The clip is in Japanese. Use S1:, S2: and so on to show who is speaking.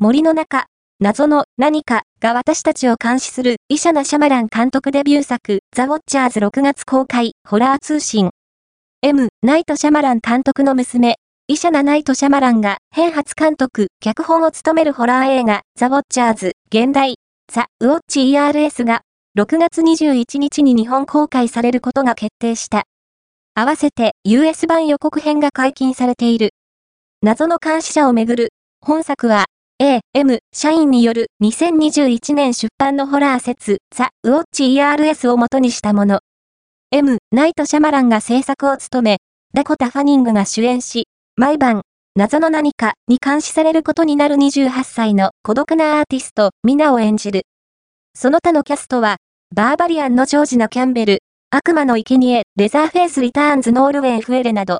S1: 森の中、謎の何かが私たちを監視するイシャナ・シャマラン監督デビュー作ザ・ウォッチャーズ6月公開ホラー通信。M、ナイト・シャマラン監督の娘、イシャナ・ナイト・シャマランが編発監督、脚本を務めるホラー映画ザ・ウォッチャーズ現代ザ・ウォッチ ERS が6月21日に日本公開されることが決定した。合わせて US 版予告編が解禁されている。謎の監視者をめぐる本作は A、M、社員による2021年出版のホラー小説、ザ・ウォッチ ャーズ を元にしたもの。M、ナイト・シャマランが制作を務め、ダコタ・ファニングが主演し、毎晩、謎の何かに監視されることになる28歳の孤独なアーティスト、ミナを演じる。その他のキャストは、バーバリアンのジョージナ・キャンベル、悪魔のいけにえレザーフェイス・リターンズのオルウェン・フエレなど、